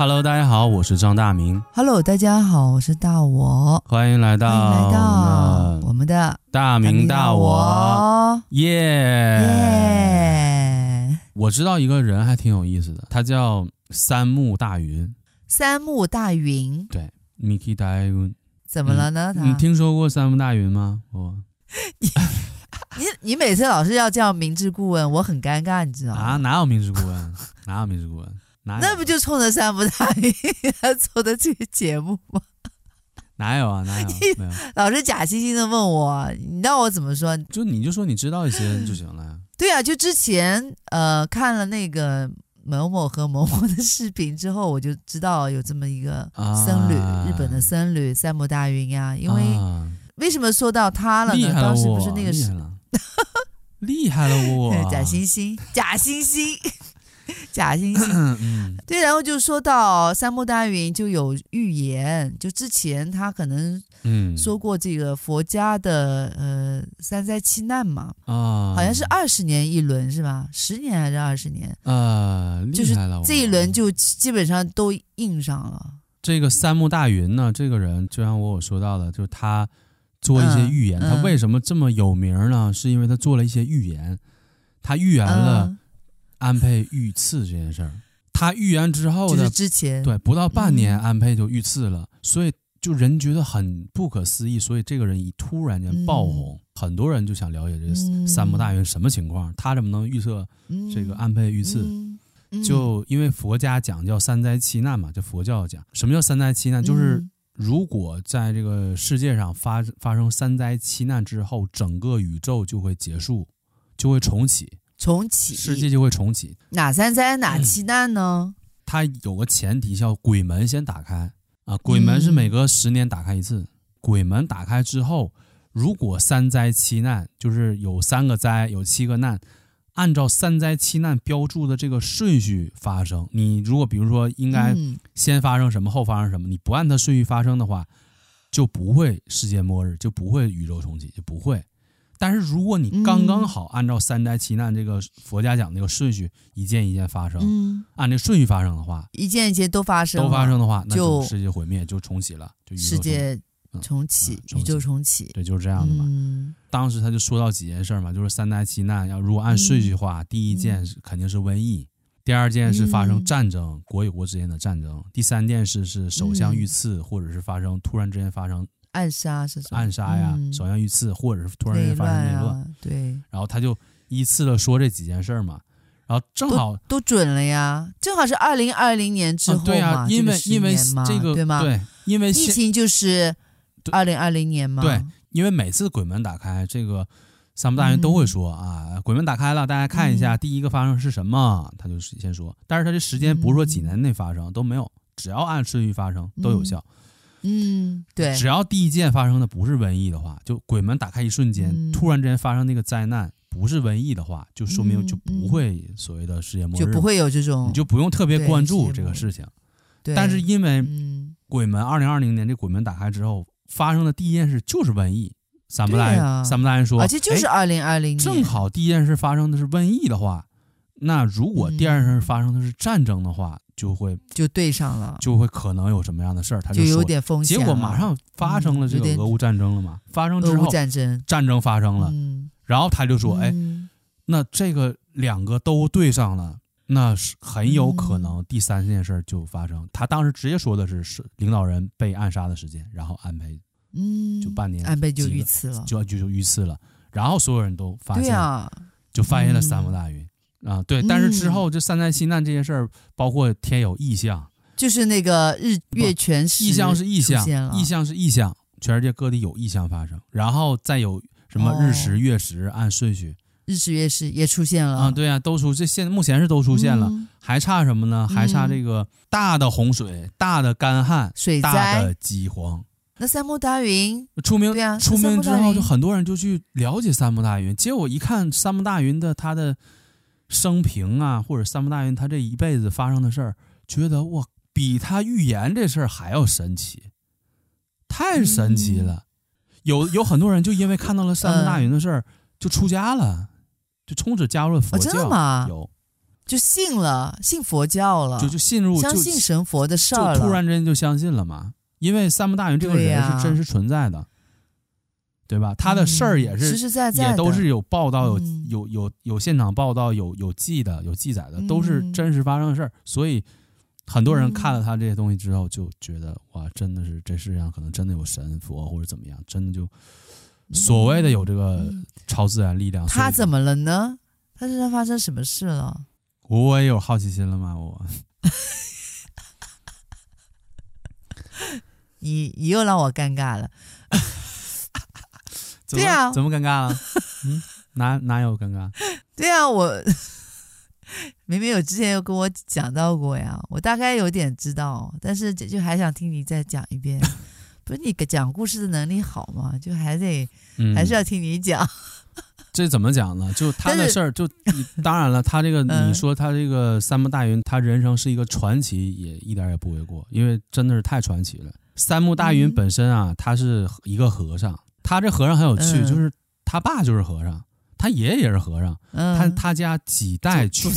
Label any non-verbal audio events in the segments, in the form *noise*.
Hello，大家好，我是张大明。Hello，大家好，我是大我。欢迎来到，欢迎来到我们的大明大我，耶耶！我知道一个人还挺有意思的，他叫三木大云。三木大云，对，Miki 大云。怎么了呢？你听说过三木大云吗？我。*laughs* 你你每次老是要叫明知故问，我很尴尬，你知道吗？啊，哪有明知故问？哪有明知故问？那不就冲着三木大云做的这个节目吗？*laughs* 哪有啊？哪有？没有。老是假惺惺的问我，你让我怎么说？就你就说你知道一些就行了呀。对啊，就之前呃看了那个某某和某某的视频之后，我就知道有这么一个僧侣，啊、日本的僧侣三木大云呀。因为、啊、为什么说到他了呢？了当时不是那个是 *laughs* 厉害了我，*laughs* 假惺惺，假惺惺。*laughs* 假惺惺，嗯、对，然后就说到三木大云就有预言，就之前他可能嗯说过这个佛家的呃三灾七难嘛啊，好像是二十年一轮是吧？十年还是二十年啊？厉害了，就是这一轮就基本上都应上了。这个三木大云呢，这个人就像我有说到的，就是他做一些预言，嗯、他为什么这么有名呢？是因为他做了一些预言，他预言了、嗯。安倍遇刺这件事儿，他预言之后的之前。对不到半年，安倍就遇刺了，嗯、所以就人觉得很不可思议，所以这个人一突然间爆红，嗯、很多人就想了解这个三木大云什么情况，他怎么能预测这个安倍遇刺？就因为佛家讲叫三灾七难嘛，就佛教讲什么叫三灾七难，就是如果在这个世界上发发生三灾七难之后，整个宇宙就会结束，就会重启。重启，世界就会重启。哪三灾哪七难呢？嗯，它有个前提叫鬼门先打开啊，鬼门是每隔十年打开一次。嗯、鬼门打开之后，如果三灾七难，就是有三个灾，有七个难，按照三灾七难标注的这个顺序发生。你如果比如说应该先发生什么，后发生什么，你不按它顺序发生的话，就不会世界末日，就不会宇宙重启，就不会。但是如果你刚刚好按照三灾七难这个佛家讲的那个顺序一件一件发生，嗯、按这顺序发生的话，一件一件都发生，都发生的话，那就世界毁灭就重启了，就世界重启，宇宙重启，对，就是这样的嘛。嗯、当时他就说到几件事嘛，就是三灾七难，要如果按顺序的话，嗯、第一件是肯定是瘟疫，第二件是发生战争，嗯、国与国之间的战争，第三件事是首相遇刺，嗯、或者是发生突然之间发生。暗杀是什么？暗杀呀，首相遇刺，或者是突然间发生内乱，啊。对，然后他就依次的说这几件事儿嘛，然后正好都，都准了呀，正好是二零二零年之后嘛，啊，对啊，因为因为这个对吗？对，因为疫情就是二零二零年嘛。对，因为每次鬼门打开，这个三木大人都会说，嗯、啊，鬼门打开了，大家看一下，第一个发生是什么？他就先说，但是他这时间不是说几年内发生，嗯、都没有，只要按顺序发生都有效。嗯。嗯，对，只要第一件发生的不是瘟疫的话，就鬼门打开一瞬间，嗯、突然之间发生那个灾难不是瘟疫的话，就说明就不会所谓的世界末日，就不会有这种，你就不用特别关注这个事情。对，但是因为鬼门二零二零年这鬼门打开之后发生的第一件事就是瘟疫，三木大人，三木大人说，而且就是二零二零年，正好第一件事发生的是瘟疫的话，那如果第二件事发生的是战争的话。就会就对上了，就会可能有什么样的事儿，他就，就有点风险。结果马上发生了这个俄乌战争了嘛？发生之后，战争战争发生了，嗯、然后他就说：“哎，那这个两个都对上了，那是很有可能第三件事就发生。嗯”他当时直接说的是是领导人被暗杀的时间，然后安倍嗯就半年安倍就遇刺了，就就就遇刺了，然后所有人都发现，啊、就发现了三木大云。啊，对，但是之后这三灾七难这些事儿，包括天有异象，就是那个日月全食异象是异象，异象是异象，全世界各地有异象发生，然后再有什么日食月食按顺序，日食月食也出现了啊，对啊，都出这现目前是都出现了，还差什么呢？还差这个大的洪水、大的干旱、水灾、大的饥荒。那三木大云出名，出名之后就很多人就去了解三木大云，结果一看三木大云的他的。生平啊，或者三木大云他这一辈子发生的事儿，觉得哇，比他预言这事儿还要神奇，太神奇了。有有很多人就因为看到了三木大云的事儿，就出家了，就从此加入了佛教。真的吗？有，就信了，信佛教了，就就信入，相信神佛的事儿就突然之间就相信了嘛。因为三木大云这个人是真实存在的，啊、对吧？他的事儿也是实实在在，也都是有报道、有有有有现场报道、有有记的、有记载的，都是真实发生的事儿。所以很多人看了他这些东西之后，就觉得哇，真的是这世界上可能真的有神佛或者怎么样，真的就所谓的有这个超自然力量。他怎么了呢？他身上发生什么事了？我也有好奇心了吗？我。*laughs* 你你又让我尴尬了，对啊，怎么尴尬了？嗯，哪哪有尴尬？*laughs* 对啊，我 *laughs* 明明有之前有跟我讲到过呀，我大概有点知道，但是就就还想听你再讲一遍。*laughs* 不是你讲故事的能力好吗？就还得、嗯、还是要听你讲。这怎么讲呢？就他的事儿，就当然了，他这个你说他这个三木大云，他人生是一个传奇，也一点也不为过，因为真的是太传奇了。三木大云本身啊，他是一个和尚，他这和尚很有趣，就是他爸就是和尚，他爷爷也是和尚，他他家几代全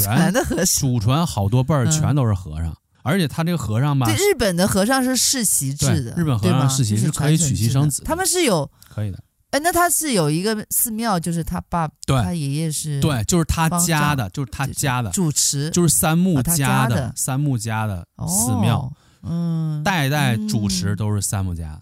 祖传好多辈儿全都是和尚，而且他这个和尚吧，对日本的和尚是世袭制的，日本和尚世袭是可以娶妻生子，他们是有可以的。哎，那他是有一个寺庙，就是他爸，对。他爷爷是，对，就是他家的，就是他家的主持，就是三木家的。三木家的寺庙，嗯，代代主持都是三木家，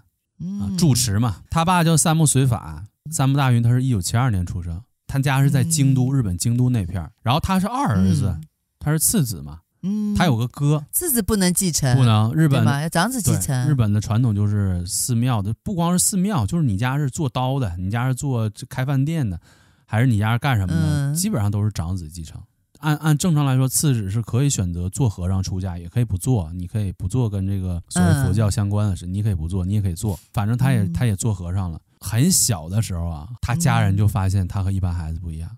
啊，住持嘛。他爸叫三木随法，三木大云，他是一九七二年出生，他家是在京都，日本京都那片儿，然后他是二儿子，他是次子嘛。嗯，他有个哥，次子不能继承，不能。日本要长子继承。日本的传统就是寺庙的，不光是寺庙，就是你家是做刀的，你家是做开饭店的，还是你家是干什么的，嗯、基本上都是长子继承。按按正常来说，次子是可以选择做和尚出家，也可以不做。你可以不做跟这个所谓佛教相关的事，嗯、你可以不做，你也可以做。反正他也他也做和尚了。很小的时候啊，他家人就发现他和一般孩子不一样。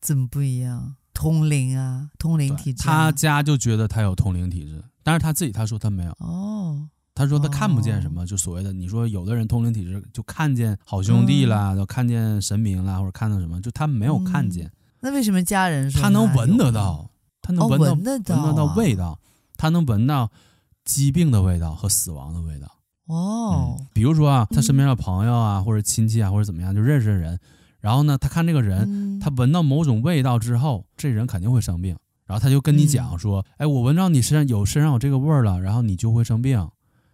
怎么不一样？通灵啊，通灵体质。他家就觉得他有通灵体质，但是他自己他说他没有。哦，他说他看不见什么，哦、就所谓的你说有的人通灵体质就看见好兄弟啦，看见神明啦，或者看到什么，就他没有看见。嗯、那为什么家人说他能闻得到？他能闻到、哦、闻得到、闻得到味道，他能闻到疾病的味道和死亡的味道。哦、嗯，比如说啊，他身边的朋友啊，或者亲戚啊，或者怎么样，就认识的人。然后呢，他看这个人，嗯、他闻到某种味道之后，这人肯定会生病。然后他就跟你讲说：“嗯、哎，我闻到你身上有身上有这个味儿了，然后你就会生病。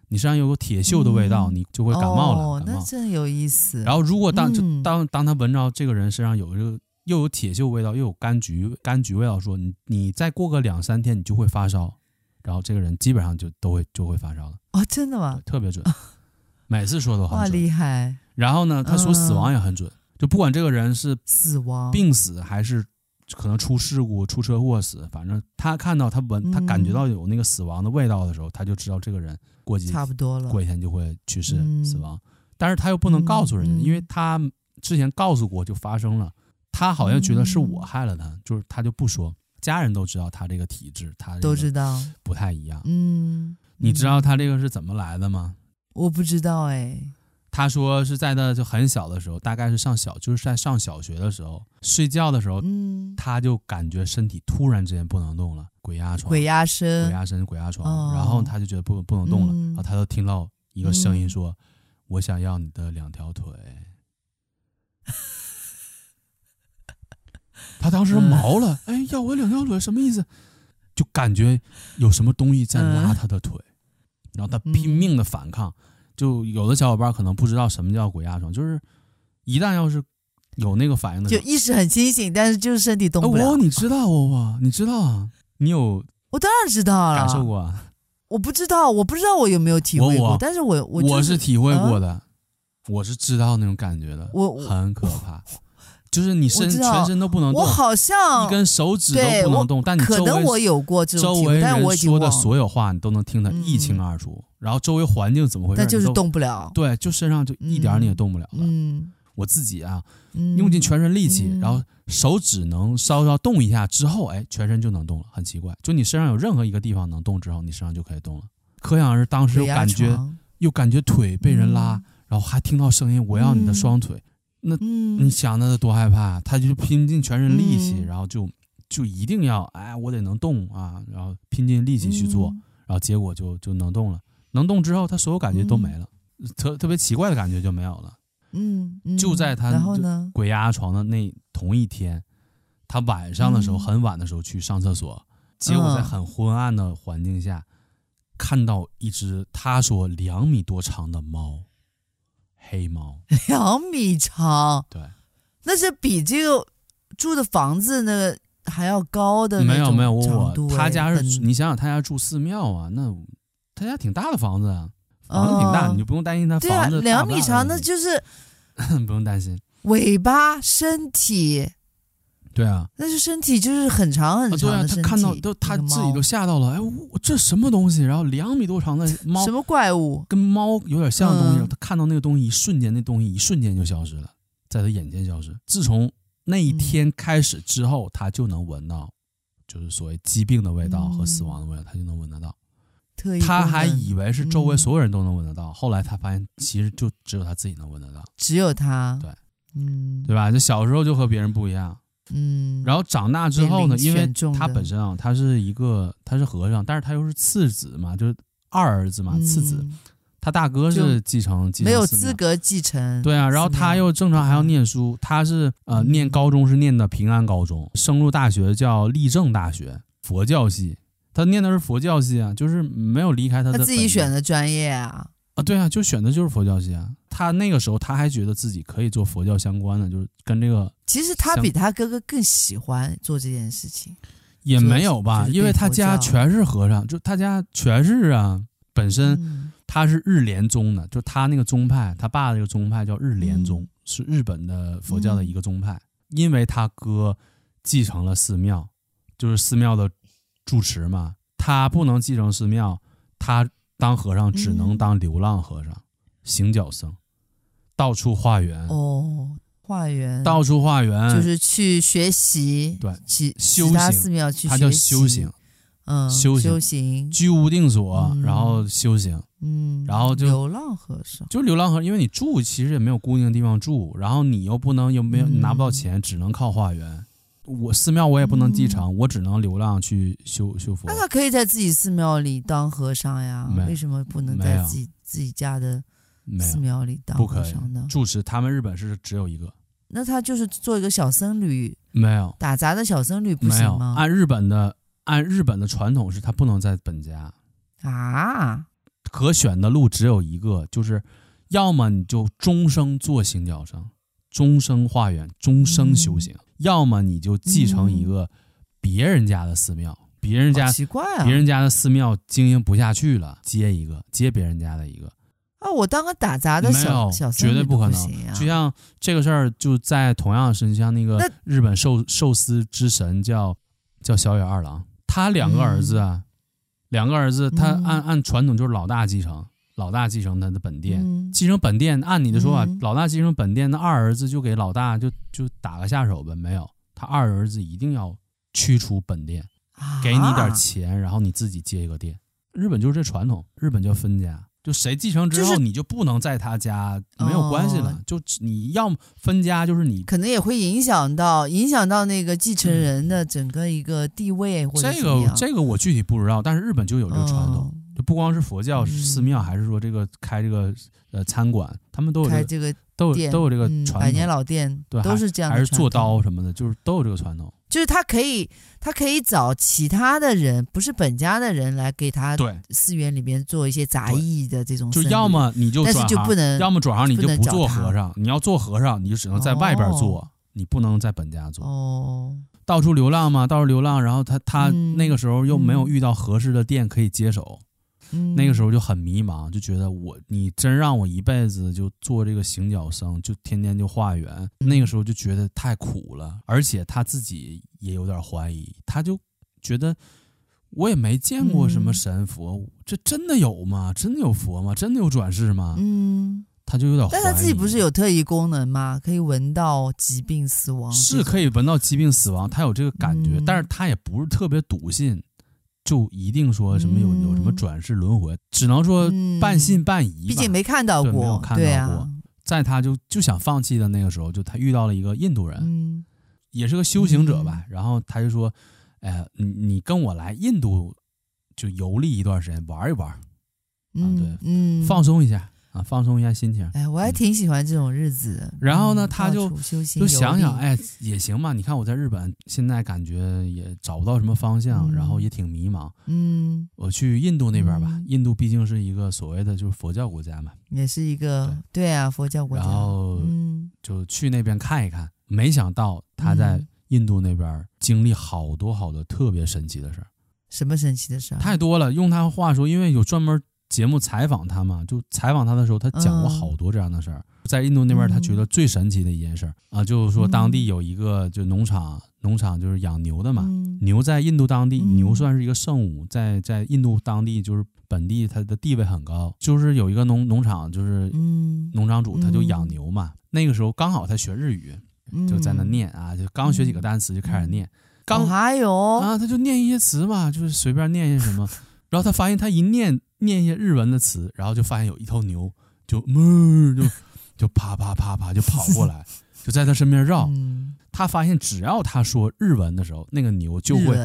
你身上有个铁锈的味道，嗯、你就会感冒了。哦”那真有意思。然后如果当、当当他闻到这个人身上有这个又有铁锈味道，又有柑橘柑橘味道，说你你再过个两三天，你就会发烧。然后这个人基本上就都会就会发烧了。哦，真的吗？特别准，*laughs* 每次说都很准。哇，厉害！然后呢，他说死亡也很准。嗯就不管这个人是死亡、病死还是可能出事故、出车祸死，反正他看到他闻他感觉到有那个死亡的味道的时候，他就知道这个人过几差不多了，过几天就会去世死亡。但是他又不能告诉人家，因为他之前告诉过就发生了，他好像觉得是我害了他，就是他就不说。家人都知道他这个体质，他都知道不太一样。嗯，你知道他这个是怎么来的吗？我不知道哎。他说是在他就很小的时候，大概是上小，就是在上小学的时候，睡觉的时候，嗯，他就感觉身体突然之间不能动了，鬼压床，鬼压身，鬼压身，鬼压床，然后他就觉得不不能动了，然后他就听到一个声音说：“我想要你的两条腿。”他当时毛了，哎，要我两条腿什么意思？就感觉有什么东西在拉他的腿，然后他拼命的反抗。就有的小伙伴可能不知道什么叫鬼压床，就是一旦要是有那个反应的，就意识很清醒，但是就是身体动不了。哦，你知道哦，你知道啊？你有？我当然知道了，感受过啊？我不知道，我不知道我有没有体会过，但是我我我是体会过的，我是知道那种感觉的，我很可怕。就是你身全身都不能动，我好像一根手指都不能动，但你可能我有过这种体会，但我说的所有话你都能听得一清二楚。然后周围环境怎么回事？但就是动不了。对，就身上就一点你也动不了了。嗯，我自己啊，用尽全身力气，然后手指能稍稍动一下之后，哎，全身就能动了，很奇怪。就你身上有任何一个地方能动之后，你身上就可以动了。可想而知，当时又感觉又感觉腿被人拉，然后还听到声音，我要你的双腿。那你想那多害怕？他就拼尽全身力气，然后就就一定要哎，我得能动啊，然后拼尽力气去做，嗯、然后结果就就能动了。能动之后，他所有感觉都没了，嗯、特特别奇怪的感觉就没有了。嗯，嗯就在他然后呢鬼压床的那同一天，他晚上的时候、嗯、很晚的时候去上厕所，结果在很昏暗的环境下、嗯、看到一只他说两米多长的猫，黑猫，两米长，对，那是比这个住的房子那个还要高的没有没有我他家是你想想他家住寺庙啊，那他家挺大的房子啊。房子挺大，哦、你就不用担心他房子对啊，两米长，那就是 *laughs* 不用担心尾巴、身体。对啊，那是身体，就是很长很长的。啊、对啊，他看到都他自己都吓到了，哎，我这什么东西？然后两米多长的 *laughs* 猫，什么怪物？跟猫有点像的东西。嗯、他看到那个东西，一瞬间，那东西一瞬间就消失了，在他眼前消失。自从那一天开始之后，嗯、他就能闻到，就是所谓疾病的味道和死亡的味道，嗯、他就能闻得到。他还以为是周围所有人都能闻得到，嗯、后来他发现其实就只有他自己能闻得到，只有他，对，嗯，对吧？就小时候就和别人不一样，嗯，然后长大之后呢，因为他本身啊，他是一个他是和尚，但是他又是次子嘛，就是二儿子嘛，次子，嗯、他大哥是继承，继承没有资格继承，对啊，然后他又正常还要念书，他是呃念高中是念的平安高中，升入大学叫立正大学，佛教系。他念的是佛教系啊，就是没有离开他的。他自己选的专业啊。啊，对啊，就选的就是佛教系啊。他那个时候他还觉得自己可以做佛教相关的，就是跟这个。其实他比他哥哥更喜欢做这件事情。也没有吧，因为他家全是和尚，就他家全是啊。本身他是日莲宗的，就他那个宗派，他爸那个宗派叫日莲宗，嗯、是日本的佛教的一个宗派。因为他哥继承了寺庙，就是寺庙的。住持嘛，他不能继承寺庙，他当和尚只能当流浪和尚，嗯、行脚僧，到处化缘。哦，化缘，到处化缘，就是去学习，对，其修行，其他寺庙去学习，他叫修行，嗯，修行，修行，居无定所，嗯、然后修行，嗯，然后就流浪和尚，就流浪和尚，因为你住其实也没有固定的地方住，然后你又不能又没有拿不到钱，嗯、只能靠化缘。我寺庙我也不能继承，嗯、我只能流浪去修修佛。那他可以在自己寺庙里当和尚呀？为什么不能在自己自己家的寺庙里当和尚呢？住持他们日本是只有一个。那他就是做一个小僧侣？没有打杂的小僧侣不行吗？按日本的按日本的传统是他不能在本家啊。可选的路只有一个，就是要么你就终生做行脚僧，终生化缘，终生修行。嗯要么你就继承一个别人家的寺庙，别、嗯、人家奇怪啊，别人家的寺庙经营不下去了，接一个，接别人家的一个。啊，我当个打杂的小小绝对不可能。啊、就像这个事儿，就在同样的事情，像那个日本寿寿司之神叫叫小野二郎，他两个儿子啊，嗯、两个儿子，他按、嗯、按传统就是老大继承。老大继承他的本店，嗯、继承本店。按你的说法，嗯、老大继承本店，那二儿子就给老大就就打个下手呗？没有，他二儿子一定要驱除本店，啊、给你点钱，然后你自己接一个店。日本就是这传统，日本叫分家，就谁继承之后，你就不能在他家、就是、没有关系了。哦、就你要么分家，就是你可能也会影响到影响到那个继承人的整个一个地位或者这个这个我具体不知道，但是日本就有这个传统。不光是佛教寺庙，还是说这个开这个呃餐馆，他们都有开这个都有都有这个传统，百年老店，对，都是这样，还是做刀什么的，就是都有这个传统。就是他可以，他可以找其他的人，不是本家的人来给他对寺院里面做一些杂役的这种。就要么你就转行，但是就不能，要么转行你就不做和尚。你要做和尚，你就只能在外边做，哦、你不能在本家做。哦，到处流浪嘛，到处流浪，然后他他那个时候又没有遇到合适的店可以接手。嗯那个时候就很迷茫，就觉得我你真让我一辈子就做这个行脚僧，就天天就化缘。那个时候就觉得太苦了，而且他自己也有点怀疑，他就觉得我也没见过什么神佛，嗯、这真的有吗？真的有佛吗？真的有转世吗？嗯，他就有点怀疑。但他自己不是有特异功能吗？可以闻到疾病死亡，是可以闻到疾病死亡，他有这个感觉，嗯、但是他也不是特别笃信。就一定说什么有有什么转世轮回，只能说半信半疑。毕竟没看到过，没有看到过。在他就就想放弃的那个时候，就他遇到了一个印度人，也是个修行者吧。然后他就说：“哎，你你跟我来印度就游历一段时间，玩一玩，嗯，对，嗯，放松一下。”啊，放松一下心情。哎，我还挺喜欢这种日子。嗯、然后呢，他就就想想，哎，也行嘛。你看我在日本，现在感觉也找不到什么方向，嗯、然后也挺迷茫。嗯，我去印度那边吧。嗯、印度毕竟是一个所谓的就是佛教国家嘛，也是一个对，对啊，佛教国家。然后就去那边看一看。没想到他在印度那边经历好多好多特别神奇的事儿。什么神奇的事儿？太多了。用他话说，因为有专门。节目采访他嘛，就采访他的时候，他讲过好多这样的事儿。嗯、在印度那边，他觉得最神奇的一件事儿、嗯、啊，就是说当地有一个就农场，农场就是养牛的嘛。嗯、牛在印度当地，牛算是一个圣物，在在印度当地就是本地它的地位很高。就是有一个农农场，就是农场主他就养牛嘛。嗯、那个时候刚好他学日语，就在那念啊，就刚学几个单词就开始念。刚还有啊，他就念一些词嘛，就是随便念一些什么。*laughs* 然后他发现他一念。念一些日文的词，然后就发现有一头牛就哞就就啪啪啪啪就跑过来，就在他身边绕。嗯、他发现只要他说日文的时候，那个牛就会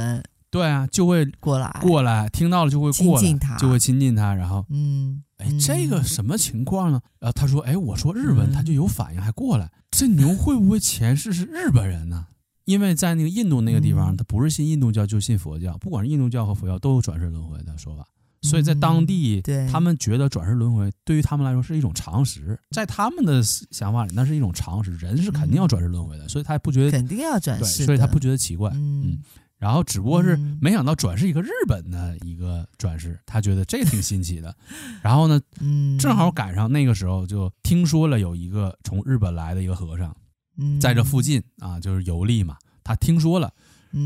对啊，就会过来过来，听到了就会过来，就会亲近他。然后嗯，哎，这个什么情况呢？然后他说，哎，我说日文，他就有反应，还过来。这牛会不会前世是日本人呢？因为在那个印度那个地方，他不是信印度教就信佛教，不管是印度教和佛教都有转世轮回的说法。所以在当地，他们觉得转世轮回对于他们来说是一种常识，在他们的想法里，那是一种常识，人是肯定要转世轮回的，所以他不觉得肯定要转世，所以他不觉得奇怪，嗯，然后只不过是没想到转世一个日本的一个转世，他觉得这挺新奇的，然后呢，正好赶上那个时候就听说了有一个从日本来的一个和尚，在这附近啊，就是游历嘛，他听说了。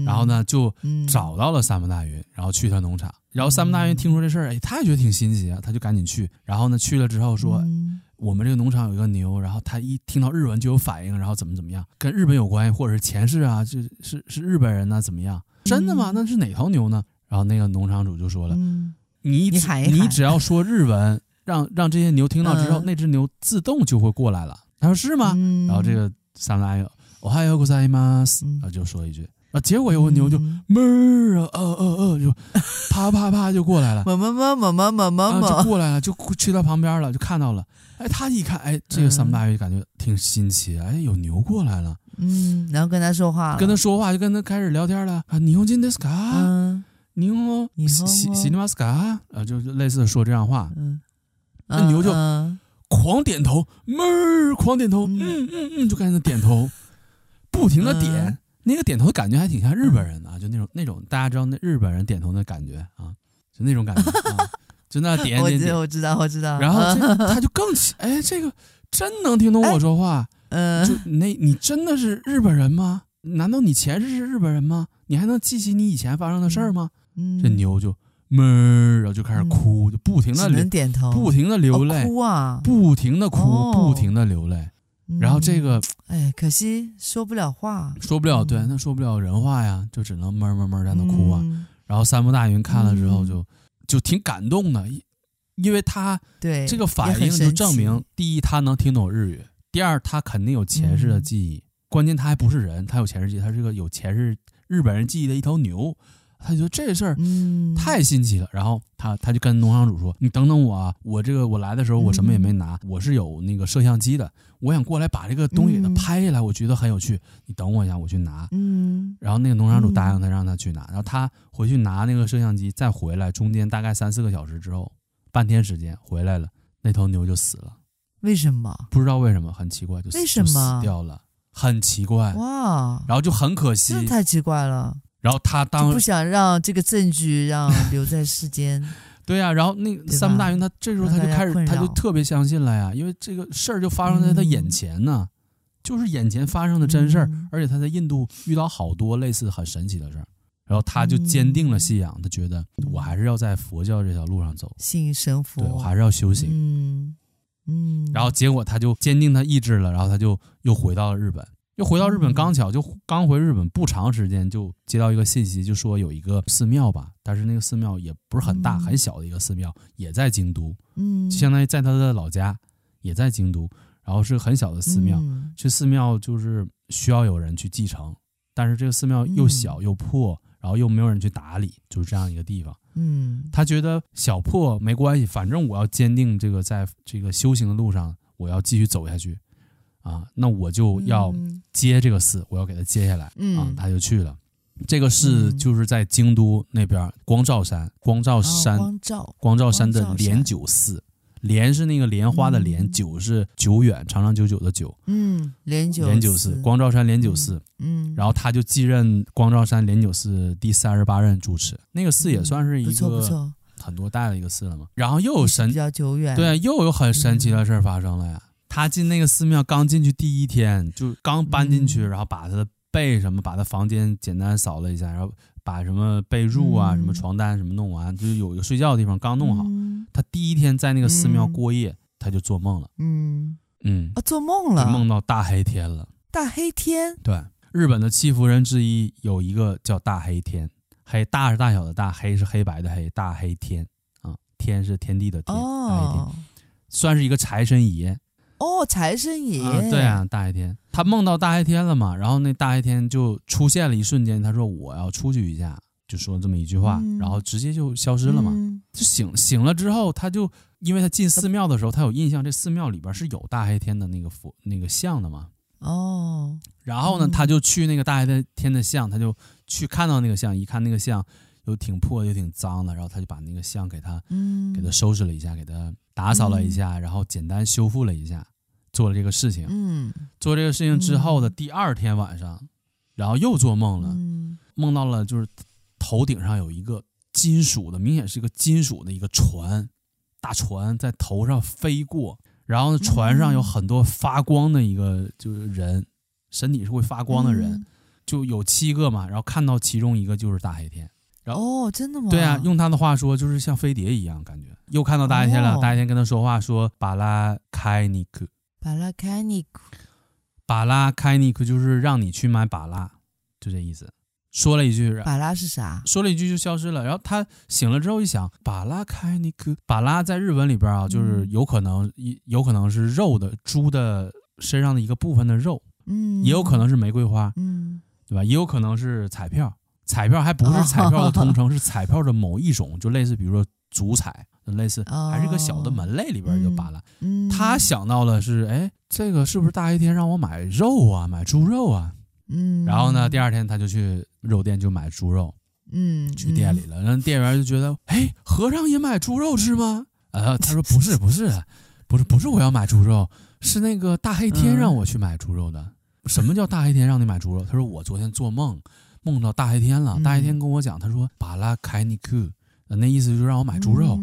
然后呢，就找到了三木大云，然后去他农场。然后三木大云听说这事儿，哎，他也觉得挺新奇啊，他就赶紧去。然后呢，去了之后说，我们这个农场有一个牛，然后他一听到日文就有反应，然后怎么怎么样，跟日本有关系，或者是前世啊，就是是日本人呢，怎么样？真的吗？那是哪头牛呢？然后那个农场主就说了，你只你只要说日文，*laughs* 让让这些牛听到之后，那只牛自动就会过来了。他说是吗？然后这个三木大云，おはようございます，啊，就说一句。 啊！结果有个牛就哞啊，呃呃呃，就啪啪啪就过来了，么么么么么么么么就过来了，就去他旁边了，就看到了。哎，他一看，哎，这个三木大云感觉挺新奇，哎，有牛过来了。嗯，然后跟他说话，跟他说话，就跟他开始聊天了。啊，日本人ですか？嗯，日本语，し知りますか？啊，就类似说这样话。嗯，那牛就狂点头，哞，狂点头，嗯嗯嗯，就开始点头，不停的点。 那个点头的感觉还挺像日本人的，啊，就那种那种大家知道那日本人点头的感觉啊，就那种感觉啊，就那点点点，*laughs* 我知道我知道。然后 *laughs* 他就更奇，哎，这个真能听懂我说话，*laughs* 嗯，就那你真的是日本人吗？难道你前世是日本人吗？你还能记起你以前发生的事儿吗？嗯，这牛就哞，然后就开始哭，就不停的点头，不停的流泪，哭啊，不停的哭，不停的流泪。然后这个，哎，可惜说不了话，说不了，对，那说不了人话呀，就只能闷闷闷在那哭啊。然后三木大云看了之后，就就挺感动的，因为他对这个反应就证明，第一他能听懂日语，第二他肯定有前世的记忆，关键他还不是人，他有前世记忆，他是个有前世日本人记忆的一头牛。他觉得这事儿太新奇了，嗯、然后他他就跟农场主说：“你等等我啊，我这个我来的时候我什么也没拿，嗯、我是有那个摄像机的，我想过来把这个东西给它拍下来，嗯、我觉得很有趣。你等我一下，我去拿。”嗯，然后那个农场主答应他，让他去拿。然后他回去拿那个摄像机，再回来，中间大概三四个小时之后，半天时间回来了，那头牛就死了。为什么？不知道为什么，很奇怪，就死，为什么？就死掉了，很奇怪。哇，然后就很可惜，太奇怪了。然后他当不想让这个证据让留在世间，*laughs* 对呀、啊。然后那三木大云他这时候他就开始他就特别相信了呀，因为这个事儿就发生在他眼前呢，嗯、就是眼前发生的真事儿，嗯、而且他在印度遇到好多类似很神奇的事儿，然后他就坚定了信仰，嗯、他觉得我还是要在佛教这条路上走，信神佛，对，我还是要修行，嗯嗯。然后结果他就坚定他意志了，然后他就又回到了日本。又回到日本，刚巧就刚回日本不长时间，就接到一个信息，就说有一个寺庙吧，但是那个寺庙也不是很大，很小的一个寺庙，也在京都，嗯，相当于在他的老家，也在京都，然后是很小的寺庙，去寺庙就是需要有人去继承，但是这个寺庙又小又破，嗯、然后又没有人去打理，就是这样一个地方。嗯，他觉得小破没关系，反正我要坚定这个在这个修行的路上，我要继续走下去啊，那我就要接这个寺，我要给他接下来。嗯、啊，他就去了。这个寺就是在京都那边光照山，光照山，光照光照山的莲九寺。莲是那个莲花的莲，九是久远长长久久的久。嗯，莲九莲九寺，光照山莲九寺。嗯，然后他就继任光照山莲九寺第三十八任主持。那个寺也算是一个很多代的一个寺了嘛。然后又有神，比较久远。对，又有很神奇的事发生了呀。他进那个寺庙刚进去第一天，就刚搬进去，然后把他的被什么，把他房间简单扫了一下，然后。把什么被褥啊、什么床单什么弄完，就是有一个睡觉的地方刚弄好。他第一天在那个寺庙过夜，他就做梦了。嗯嗯，啊，做梦了，梦到大黑天了。大黑天，对，日本的七福人之一有一个叫大黑天，黑大是大小的大，黑是黑白的黑，大黑天啊，天是天地的天，大黑天，算是一个财神爷。哦，财神爷、啊，对啊，大黑天，他梦到大黑天了嘛？然后那大黑天就出现了一瞬间，他说我要出去一下，就说这么一句话，嗯、然后直接就消失了嘛。嗯、就醒醒了之后，他就因为他进寺庙的时候，他有印象，这寺庙里边是有大黑天的那个佛那个像的嘛。哦，然后呢，他就去那个大黑天的像，他就去看到那个像，一看那个像又挺破又挺脏的，然后他就把那个像给他，嗯，给他收拾了一下，给他。打扫了一下，然后简单修复了一下，做了这个事情。嗯，做这个事情之后的第二天晚上，然后又做梦了，梦到了就是头顶上有一个金属的，明显是一个金属的一个船，大船在头上飞过，然后船上有很多发光的一个就是人，身体是会发光的人，就有七个嘛，然后看到其中一个就是大黑天。哦，真的吗？对啊，用他的话说，就是像飞碟一样感觉。又看到大黑天了，哦、大黑天跟他说话说“巴拉开尼克”，巴拉开尼克，巴拉开尼克就是让你去买巴拉，就这意思。说了一句“巴拉是啥”，说了一句就消失了。然后他醒了之后一想，“巴拉开尼克”，巴拉在日文里边啊，就是有可能一有可能是肉的猪的身上的一个部分的肉，嗯，也有可能是玫瑰花，嗯，对吧？也有可能是彩票。彩票还不是彩票的通称，*laughs* 是彩票的某一种，就类似比如说足彩，就类似还是一个小的门类里边就罢了。他想到了是，哎，这个是不是大黑天让我买肉啊，买猪肉啊？嗯，然后呢，第二天他就去肉店就买猪肉，嗯，去店里了。然后店员就觉得，哎，和尚也买猪肉吃吗？呃，他说不是，不是，不是，不是我要买猪肉，是那个大黑天让我去买猪肉的。什么叫大黑天让你买猪肉？他说我昨天做梦。梦到大黑天了，大黑天跟我讲，他说巴拉凯尼克，那意思就是让我买猪肉，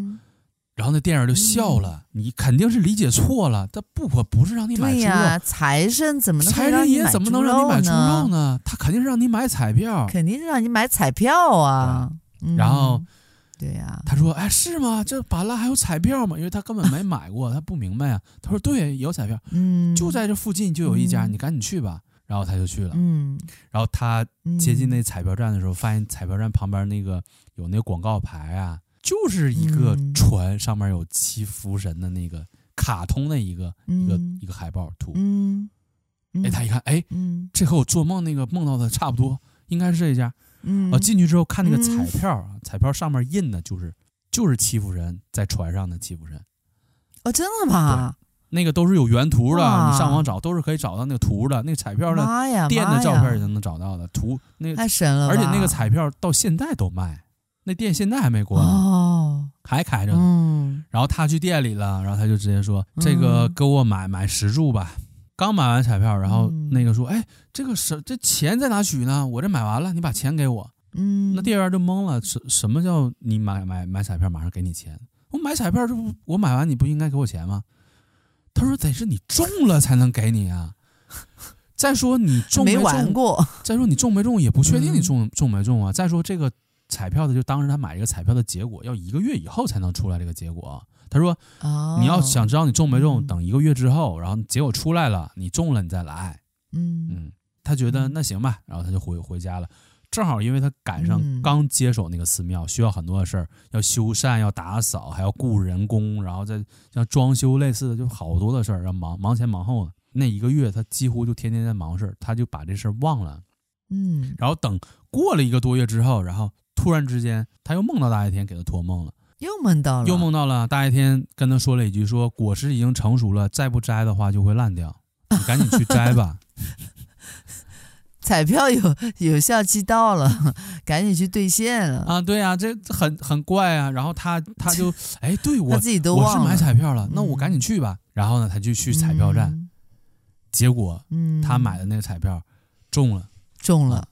然后那店员就笑了，你肯定是理解错了，他不可不是让你买猪肉，财神怎么能财神爷怎么能让你买猪肉呢？他肯定是让你买彩票，肯定是让你买彩票啊。然后，对呀，他说，哎，是吗？这巴拉还有彩票吗？因为他根本没买过，*laughs* 他不明白啊。他说，对，有彩票，嗯，就在这附近就有一家，你赶紧去吧。然后他就去了，嗯，然后他接近那彩票站的时候，发现彩票站旁边那个有那个广告牌啊，就是一个船上面有七福神的那个卡通的一个一个一个海报图，嗯，哎，他一看，哎，这和我做梦那个梦到的差不多，应该是这一家，嗯，啊，进去之后看那个彩票啊，彩票上面印的就是就是七福神在船上的七福神，哦，真的吗？那个都是有原图的，你上网找都是可以找到那个图的，那个彩票的店的照片也能找到的图，那个太神了，而且那个彩票到现在都卖，那店现在还没关，哦，还开着呢。嗯，然后他去店里了，然后他就直接说：“这个给我买买十注吧。”刚买完彩票，然后那个说：“哎，这个是这钱在哪取呢？我这买完了，你把钱给我。”嗯，那店员就懵了，什什么叫你买买买彩票马上给你钱？我买彩票这不我买完你不应该给我钱吗？他说：“得是你中了才能给你啊！再说你中没中？过。再说你中没中也不确定，你中中没中啊！再说这个彩票的，就当时他买这个彩票的结果要一个月以后才能出来这个结果。他说：你要想知道你中没中，等一个月之后，然后结果出来了，你中了你再来。嗯嗯，他觉得那行吧，然后他就回回家了。”正好，因为他赶上刚接手那个寺庙，需要很多的事儿，要修缮，要打扫，还要雇人工，然后再像装修类似的，就好多的事儿，要忙忙前忙后的。那一个月，他几乎就天天在忙事儿，他就把这事儿忘了。嗯，然后等过了一个多月之后，然后突然之间他又梦到大白天给他托梦了，又梦到了，又梦到了大白天跟他说了一句说：“果实已经成熟了，再不摘的话就会烂掉，你赶紧去摘吧。*laughs* ”彩票有有效期到了，赶紧去兑现了啊！对啊，这很很怪啊。然后他他就 *laughs* 哎，对我自己都忘了，我是买彩票了，那我赶紧去吧。嗯、然后呢，他就去彩票站，嗯、结果他买的那个彩票中了，中了。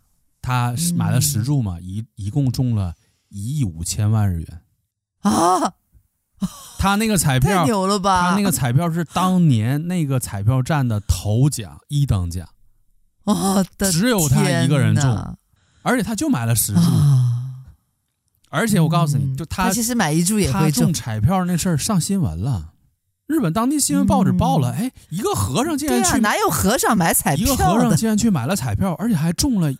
他买了十注嘛，一一共中了一亿五千万日元啊！他那个彩 *laughs* 票太牛了吧？他那个彩票是当年那个彩票站的头奖一等奖。*laughs* 哦，只有他一个人中，而且他就买了十注，啊、而且我告诉你，嗯、就他，他其实买一注也会中。彩票那事儿上新闻了，日本当地新闻报纸报了，哎、嗯，一个和尚竟然去、啊，哪有和尚买彩票？一个和尚竟然去买了彩票，而且还中了一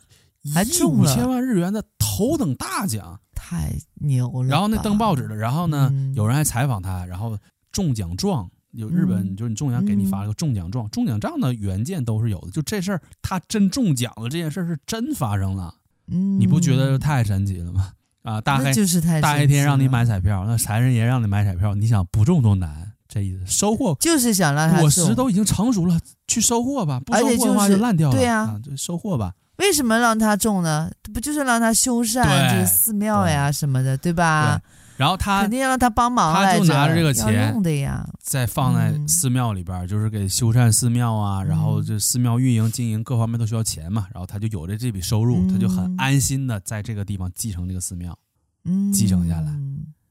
亿五千万日元的头等大奖，太牛了！然后那登报纸的，然后呢，嗯、有人还采访他，然后中奖状。有日本，嗯、就是你中奖给你发了个中奖状，嗯、中奖状的原件都是有的。就这事儿，他真中奖了，这件事儿是真发生了。嗯，你不觉得太神奇了吗？啊，大黑就是太大黑天让你买彩票，那财神爷让你买彩票，你想不中都难。这意思，收获就是想让他果实都已经成熟了，去收获吧。不收获的话就烂掉了。对呀、啊，就收获吧。为什么让他种呢？不就是让他修缮这个寺庙呀什么的，对吧？对然后他肯定要让他帮忙，他就拿着这个钱用的呀，再放在寺庙里边，嗯、就是给修缮寺庙啊，然后这寺庙运营经营各方面都需要钱嘛，然后他就有了这笔收入，嗯、他就很安心的在这个地方继承这个寺庙，嗯，继承下来，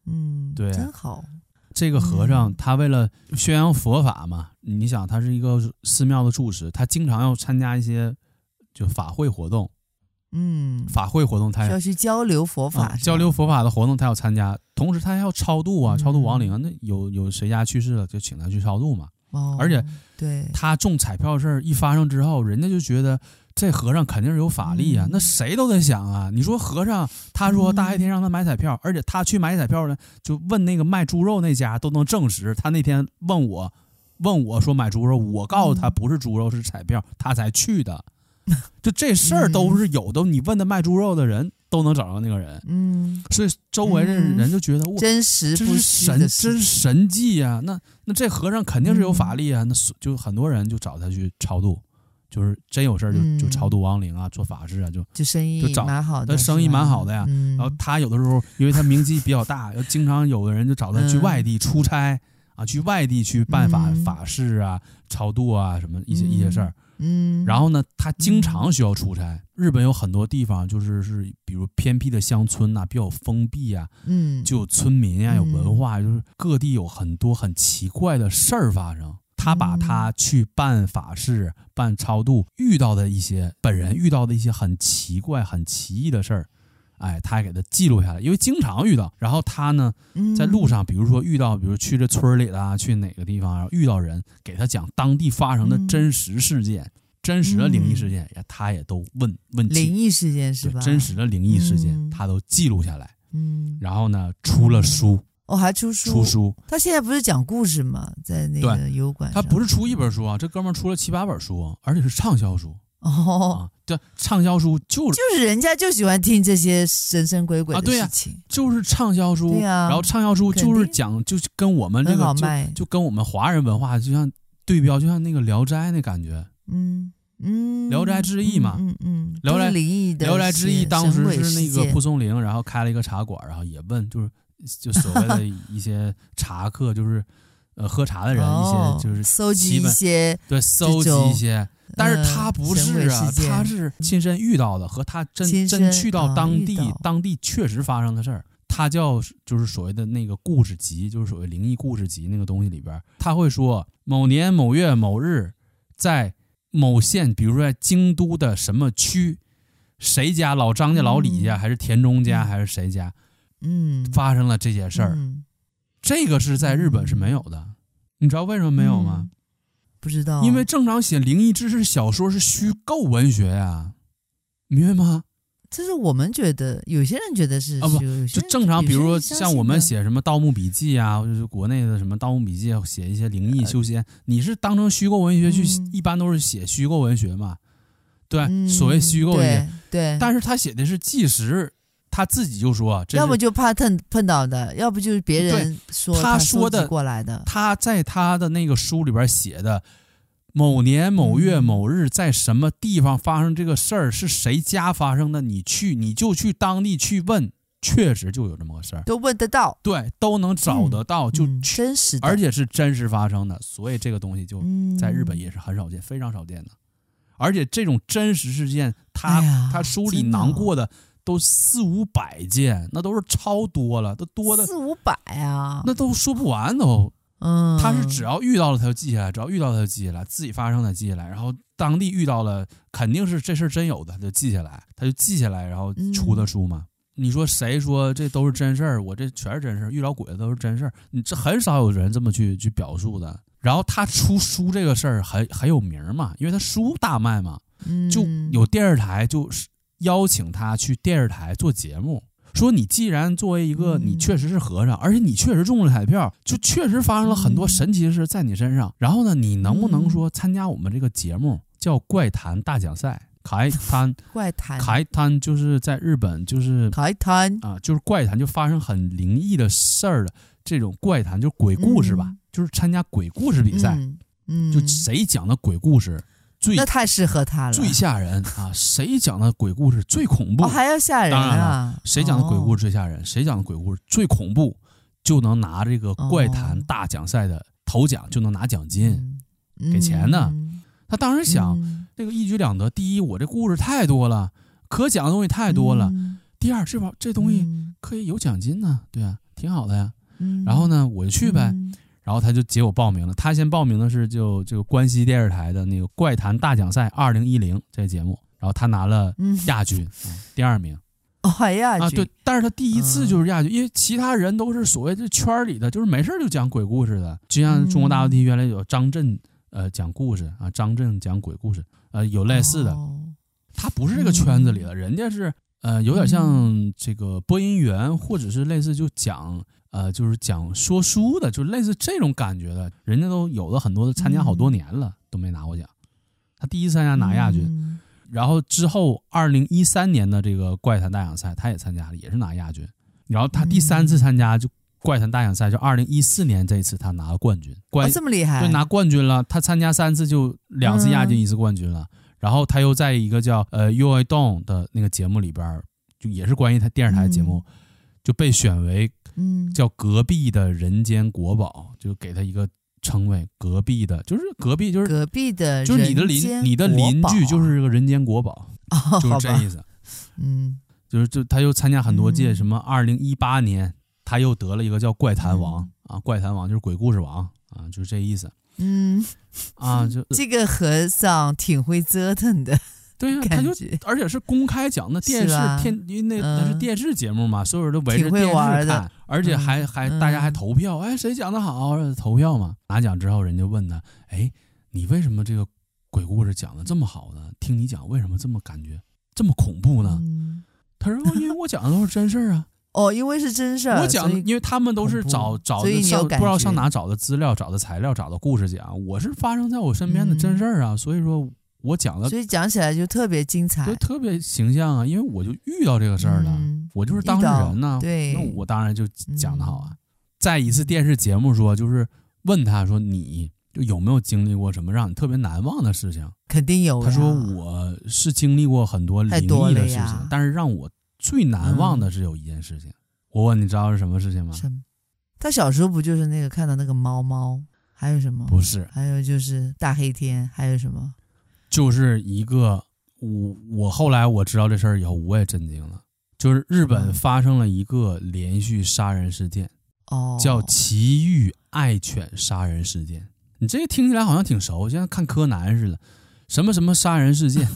嗯，对，真好。这个和尚他为了宣扬佛法嘛，你想他是一个寺庙的住持，他经常要参加一些就法会活动。嗯，法会活动他要去交流佛法、啊，交流佛法的活动他要参加，同时他还要超度啊，超度亡灵。啊、那有有谁家去世了，就请他去超度嘛。哦，而且对他中彩票的事儿一发生之后，人家就觉得这和尚肯定是有法力啊。嗯、那谁都在想啊，你说和尚他说大黑天让他买彩票，嗯、而且他去买彩票呢，就问那个卖猪肉那家都能证实。他那天问我问我说买猪肉，我告诉他不是猪肉是彩票，他才去的。*laughs* 就这事儿都是有的，你问的卖猪肉的人都能找到那个人，嗯，所以周围的人就觉得哇，真实不这是神，这是神迹呀！那那这和尚肯定是有法力啊！那就很多人就找他去超度，就是真有事儿就就超度亡灵啊，做法事啊，就就生意就找蛮好的，他生意蛮好的呀。然后他有的时候因为他名气比较大，要经常有的人就找他去外地出差啊，去外地去办法法事啊、超度啊什么一些一些事儿。嗯，然后呢，他经常需要出差。嗯、日本有很多地方就是是，比如偏僻的乡村呐、啊，比较封闭啊，嗯，就有村民呀、啊，有文化，嗯、就是各地有很多很奇怪的事儿发生。他把他去办法事、办超度遇到的一些本人遇到的一些很奇怪、很奇异的事儿，哎，他还给他记录下来，因为经常遇到。然后他呢，在路上，比如说遇到，比如去这村里啊，去哪个地方，然后遇到人，给他讲当地发生的真实事件。嗯真实的灵异事件，也他也都问问灵异事件是吧？真实的灵异事件，嗯、他都记录下来。嗯，然后呢，出了书。哦，还出书？出书。他现在不是讲故事吗？在那个油管。他不是出一本书啊，这哥们儿出了七八本书，而且是畅销书。哦，啊、对，畅销书就是就是人家就喜欢听这些神神鬼鬼的事情，啊对啊、就是畅销书。对啊。然后畅销书就是讲，就是跟我们这个就就跟我们华人文化就像对标，就像那个《聊斋》那感觉。嗯嗯，聊斋志异嘛，嗯嗯，聊斋灵异的，聊斋志异当时是那个蒲松龄，然后开了一个茶馆，然后也问，就是就所谓的一些茶客，就是呃喝茶的人，一些就是搜集一些，对，搜集一些，但是他不是啊，他是亲身遇到的，和他真真去到当地，当地确实发生的事儿，他叫就是所谓的那个故事集，就是所谓灵异故事集那个东西里边，他会说某年某月某日在。某县，比如说在京都的什么区，谁家老张家、老李家，还是田中家，还是谁家，嗯，发生了这些事儿，嗯、这个是在日本是没有的，你知道为什么没有吗？嗯、不知道，因为正常写灵异知识小说是虚构文学呀、啊，明白吗？这是我们觉得，有些人觉得是啊不，就正常，比如说像我们写什么《盗墓笔记》啊，或者是国内的什么《盗墓笔记》，写一些灵异修仙，你是当成虚构文学去，一般都是写虚构文学嘛，对，所谓虚构一些，对。但是他写的是纪实，他自己就说，要不就怕碰碰到的，要不就是别人说他说的过来的。他在他的那个书里边写的，某年某月某日在什么地方发生这个事儿，是谁家发生的？你去，你就去当地去问。确实就有这么个事儿，都问得到，对，都能找得到，嗯、就、嗯、真实，而且是真实发生的，所以这个东西就在日本也是很少见，嗯、非常少见的。而且这种真实事件，他、哎、他书里囊括的都四五百件，那都是超多了，都多的四五百啊，那都说不完都。嗯，他是只要遇到了他就记下来，只要遇到他就记下来，自己发生的记下来，然后当地遇到了肯定是这事儿真有的，他就记下来，他就记下来，然后出的书嘛。嗯你说谁说这都是真事儿？我这全是真事儿，遇到鬼的都是真事儿。你这很少有人这么去去表述的。然后他出书这个事儿很很有名嘛，因为他书大卖嘛，就有电视台就邀请他去电视台做节目，说你既然作为一个你确实是和尚，而且你确实中了彩票，就确实发生了很多神奇的事在你身上。然后呢，你能不能说参加我们这个节目叫怪谈大奖赛？*laughs* 怪谈，怪谈，怪谈就是在日本，就是怪谈啊，就是怪谈，就发生很灵异的事儿的这种怪谈，就是鬼故事吧，嗯、就是参加鬼故事比赛，嗯，嗯。就谁讲的鬼故事最那太适合他了，最吓人啊！谁讲的鬼故事最恐怖？哦、还要吓人啊！谁讲的鬼故事最吓人？谁讲的鬼故事最恐怖？就能拿这个怪谈大奖赛的头奖，就能拿奖金，嗯、给钱呢。嗯他当时想，嗯、这个一举两得。第一，我这故事太多了，可讲的东西太多了。嗯、第二，这把这东西可以有奖金呢，对啊，挺好的呀。嗯、然后呢，我就去呗。嗯、然后他就结果报名了。他先报名的是就这个关西电视台的那个怪谈大奖赛二零一零这个节目，然后他拿了亚军，嗯、第二名。哦，还亚军啊？对，但是他第一次就是亚军，嗯、因为其他人都是所谓这圈里的，就是没事就讲鬼故事的，就像中国大陆地原来有张震。呃，讲故事啊，张震讲鬼故事，呃，有类似的，哦、他不是这个圈子里的，嗯、人家是呃，有点像这个播音员，或者是类似就讲呃，就是讲说书的，就是类似这种感觉的，人家都有了很多的参加好多年了，嗯、都没拿过奖，他第一次参加拿亚军，嗯、然后之后二零一三年的这个怪谈大奖赛，他也参加了，也是拿亚军，然后他第三次参加就。怪谈大奖赛就二零一四年这一次他拿了冠军，冠、哦、这么厉害，对，拿冠军了。他参加三次就两次亚军，一次冠军了。嗯、然后他又在一个叫呃 Yo! DONG 的那个节目里边，就也是关于他电视台节目，嗯、就被选为嗯叫隔壁的人间国宝，就给他一个称谓，隔壁的，就是隔壁就是隔壁的，就是你的邻你的邻居就是这个人间国宝，哦、就是这意思。嗯，就是就他又参加很多届，什么二零一八年。他又得了一个叫怪谈王、嗯、啊，怪谈王就是鬼故事王啊，就是这意思。嗯，啊，就 *laughs* 这个和尚挺会折腾的。对呀、啊，他就而且是公开讲那电视天，因为那那是电视节目嘛，嗯、所有人都围着电视看，而且还、嗯、还大家还投票，哎，谁讲的好，投票嘛。拿奖之后，人就问他，哎，你为什么这个鬼故事讲的这么好呢？听你讲，为什么这么感觉这么恐怖呢？嗯、*laughs* 他说，因为我讲的都是真事儿啊。*laughs* 哦，因为是真事儿。我讲，因为他们都是找找的上不知道上哪找的资料、找的材料、找的故事讲。我是发生在我身边的真事儿啊，嗯、所以说我讲的，所以讲起来就特别精彩，就特别形象啊。因为我就遇到这个事儿了，嗯、我就是当事人呢、啊。对，那我当然就讲的好啊。在一次电视节目说，就是问他说，你就有没有经历过什么让你特别难忘的事情？肯定有。他说我是经历过很多灵异的事情，但是让我。最难忘的是有一件事情，嗯、我问你知道是什么事情吗？什么？他小时候不就是那个看到那个猫猫，还有什么？不是，还有就是大黑天，还有什么？就是一个我我后来我知道这事儿以后，我也震惊了。就是日本发生了一个连续杀人事件，哦，叫奇遇爱犬杀人事件。你这个听起来好像挺熟，像看柯南似的，什么什么杀人事件。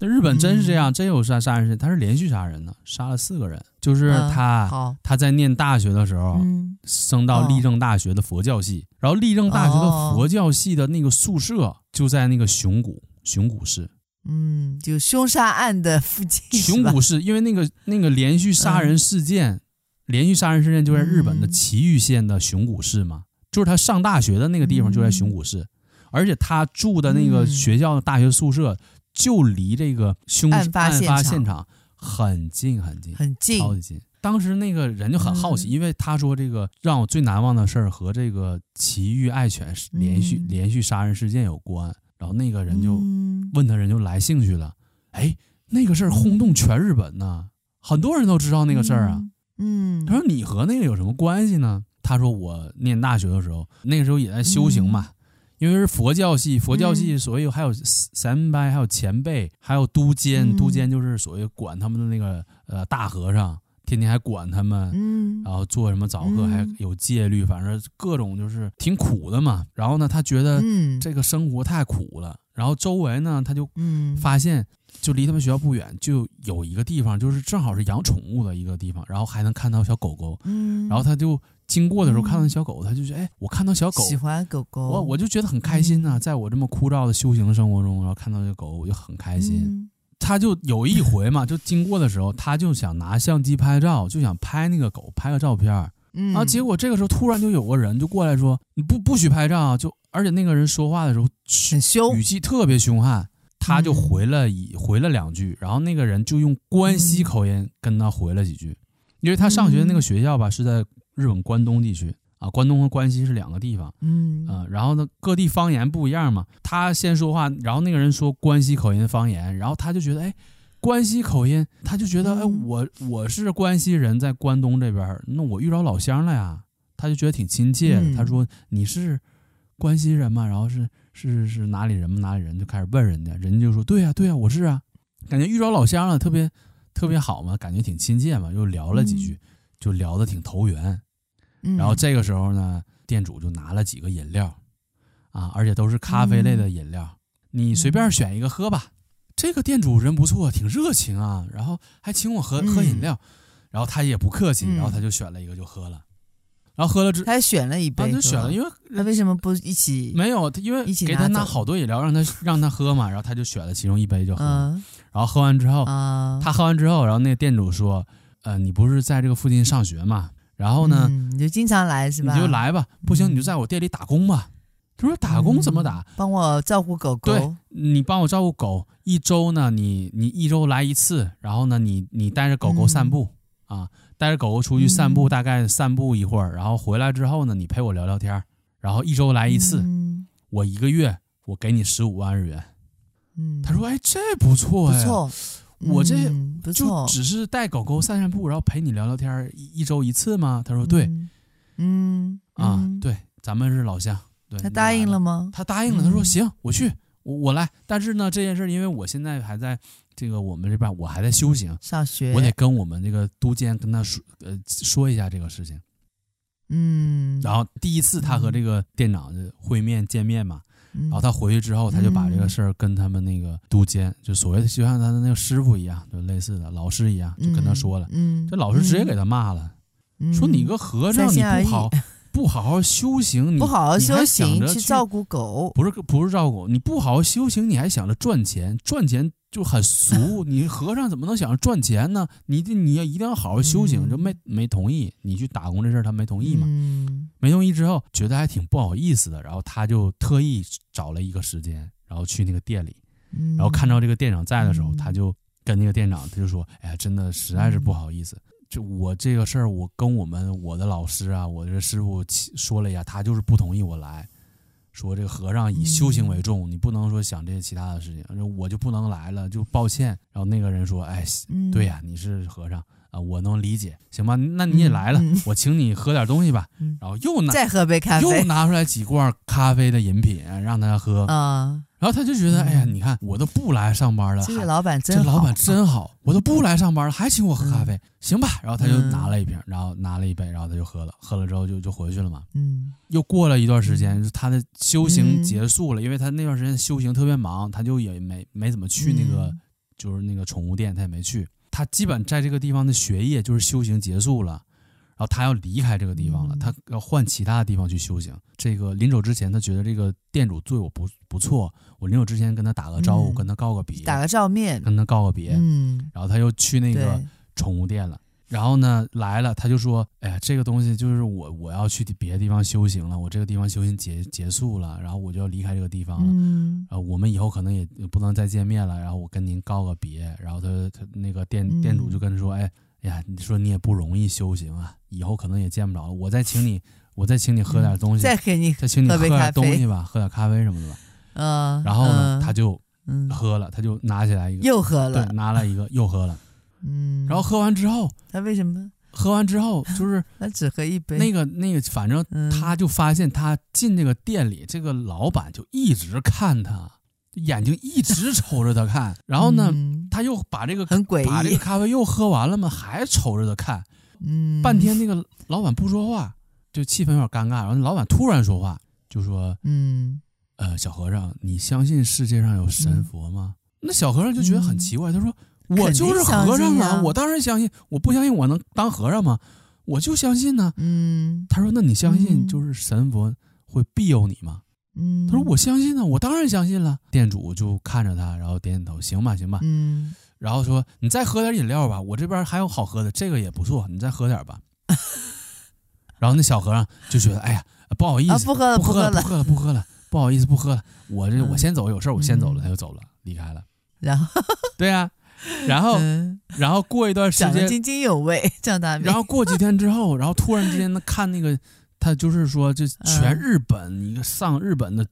那日本真是这样，嗯、真有杀杀人事件，他是连续杀人呢，杀了四个人。就是他，嗯、他在念大学的时候，嗯、升到立正大学的佛教系，哦、然后立正大学的佛教系的那个宿舍就在那个熊谷，熊谷市。嗯，就凶杀案的附近。熊谷市，因为那个那个连续杀人事件，嗯、连续杀人事件就在日本的埼玉县的熊谷市嘛，就是他上大学的那个地方就在熊谷市，嗯、而且他住的那个学校的大学宿舍。就离这个凶案发现场很近很近很近，超级近。当时那个人就很好奇，嗯、因为他说这个让我最难忘的事儿和这个奇遇爱犬连续、嗯、连续杀人事件有关。然后那个人就问他人就来兴趣了，哎，那个事儿轰动全日本呢，很多人都知道那个事儿啊。嗯，他说你和那个有什么关系呢？他说我念大学的时候，那个时候也在修行嘛，因为是佛教系，佛教系所谓还有三拜，还有前辈，还有都监，都监就是所谓管他们的那个呃大和尚。天天还管他们，嗯，然后做什么早课，还有戒律，反正各种就是挺苦的嘛。然后呢，他觉得这个生活太苦了。然后周围呢，他就发现，就离他们学校不远，就有一个地方，就是正好是养宠物的一个地方，然后还能看到小狗狗。嗯，然后他就经过的时候看到小狗，他就觉得，哎，我看到小狗，喜欢狗狗，我我就觉得很开心呐。在我这么枯燥的修行生活中，然后看到这狗，我就很开心。他就有一回嘛，就经过的时候，他就想拿相机拍照，就想拍那个狗，拍个照片。嗯，然后结果这个时候突然就有个人就过来说：“你不不许拍照。”就而且那个人说话的时候很凶，语气特别凶悍。他就回了一回了两句，然后那个人就用关西口音跟他回了几句，因为他上学的那个学校吧是在日本关东地区。啊，关东和关西是两个地方，嗯，啊，然后呢，各地方言不一样嘛。他先说话，然后那个人说关西口音方言，然后他就觉得，哎，关西口音，他就觉得，哎，我我是关西人，在关东这边，那我遇着老乡了呀，他就觉得挺亲切的。他说你是关西人吗？然后是是是哪里人吗？哪里人？就开始问人家，人家就说对呀对呀，我是啊，感觉遇着老乡了，特别特别好嘛，感觉挺亲切嘛，又聊了几句，就聊得挺投缘。然后这个时候呢，店主就拿了几个饮料，啊，而且都是咖啡类的饮料，你随便选一个喝吧。这个店主人不错，挺热情啊，然后还请我喝喝饮料，然后他也不客气，然后他就选了一个就喝了，然后喝了之他还选了一杯，他就选了，因为他为什么不一起？没有，因为给他拿好多饮料让他让他喝嘛，然后他就选了其中一杯就喝，然后喝完之后，他喝完之后，然后那个店主说，呃，你不是在这个附近上学吗？然后呢，嗯，你就经常来是吧？你就来吧，不行你就在我店里打工吧。他说打工怎么打？帮我照顾狗狗。对，你帮我照顾狗，一周呢，你你一周来一次，然后呢，你你带着狗狗散步啊，带着狗狗出去散步，大概散步一会儿，然后回来之后呢，你陪我聊聊天，然后一周来一次，我一个月我给你十五万日元。嗯，他说哎，这不错哎，不错。我这就只是带狗狗散散步，然后陪你聊聊天，一一周一次吗？他说对，嗯啊对，咱们是老乡。对，他答应了吗？他答应了。他说行，我去，我我来。但是呢，这件事因为我现在还在这个我们这边，我还在修行上学，我得跟我们这个都监跟他说呃说一下这个事情。嗯，然后第一次他和这个店长的会面见面嘛。然后他回去之后，他就把这个事儿跟他们那个督监，就所谓的就像他的那个师傅一样，就类似的老师一样，就跟他说了。这老师直接给他骂了，说你个和尚，你不好 *laughs* 不好好修行，你不好好修行去照顾狗，不是不是照顾，你不好好修行，你还想着赚钱，赚钱。就很俗，你和尚怎么能想着赚钱呢？*laughs* 你这你要一定要好好修行，就没没同意你去打工这事儿，他没同意嘛？没同意之后，觉得还挺不好意思的，然后他就特意找了一个时间，然后去那个店里，然后看到这个店长在的时候，他就跟那个店长他就说：“哎呀，真的实在是不好意思，就我这个事儿，我跟我们我的老师啊，我的师傅说了一下，他就是不同意我来。”说这个和尚以修行为重，嗯、你不能说想这些其他的事情，我就不能来了，就抱歉。然后那个人说：“哎，对呀，你是和尚啊，我能理解，行吧？那你也来了，嗯、我请你喝点东西吧。嗯”然后又拿再喝杯咖啡，又拿出来几罐咖啡的饮品让他喝啊。然后他就觉得，哎呀，你看我都不来上班了，这个老板真好，这老板真好，我都不来上班了，还请我喝咖啡，行吧？然后他就拿了一瓶，然后拿了一杯，然后他就喝了，喝了之后就就回去了嘛。嗯。又过了一段时间，他的修行结束了，因为他那段时间修行特别忙，他就也没没怎么去那个就是那个宠物店，他也没去。他基本在这个地方的学业就是修行结束了。然后他要离开这个地方了，他要换其他的地方去修行。这个临走之前，他觉得这个店主对我不不错，我临走之前跟他打个招呼，跟他告个别，打个照面，跟他告个别。嗯，然后他又去那个宠物店了。然后呢来了，他就说：“哎呀，这个东西就是我我要去别的地方修行了，我这个地方修行结结束了，然后我就要离开这个地方了。嗯，然后我们以后可能也不能再见面了。然后我跟您告个别。然后他他那个店店主就跟他说：‘哎哎呀，你说你也不容易修行啊，以后可能也见不着了。我再请你，我再请你喝点东西，再给你再请你喝点东西吧，喝点咖啡什么的吧。’嗯，然后呢，他就喝了，他就拿起来一个，又喝了，对，拿了一个又喝了。*laughs* 嗯，然后喝完之后，他为什么？喝完之后 *laughs* 就是他只喝一杯。那个那个，反正他就发现他进这个店里，这个老板就一直看他，眼睛一直瞅着他看。然后呢，他又把这个很诡异，把这个咖啡又喝完了嘛，还瞅着他看。嗯，半天那个老板不说话，就气氛有点尴尬。然后老板突然说话，就说：“嗯，呃，小和尚，你相信世界上有神佛吗？”那小和尚就觉得很奇怪，他说。我就是和尚啊，啊，我当然相信。我不相信我能当和尚吗？我就相信呢。嗯，他说：“那你相信就是神佛会庇佑你吗？”嗯，他说：“我相信呢，我当然相信了。”店主就看着他，然后点点头：“行吧，行吧。”嗯，然后说：“你再喝点饮料吧，我这边还有好喝的，这个也不错，你再喝点吧。*laughs* ”然后那小和尚就觉得：“哎呀，不好意思，啊、不喝了，不喝了，不喝了，不喝了，不好意思，不喝了。我这我先走，有事我先走了。”他就走了，离开了。*laughs* 然后，对呀。*laughs* 然后，嗯、然后过一段时间，津津有味，张大民。然后过几天之后，然后突然之间呢，看那个，他就是说，这全日本一个上日本的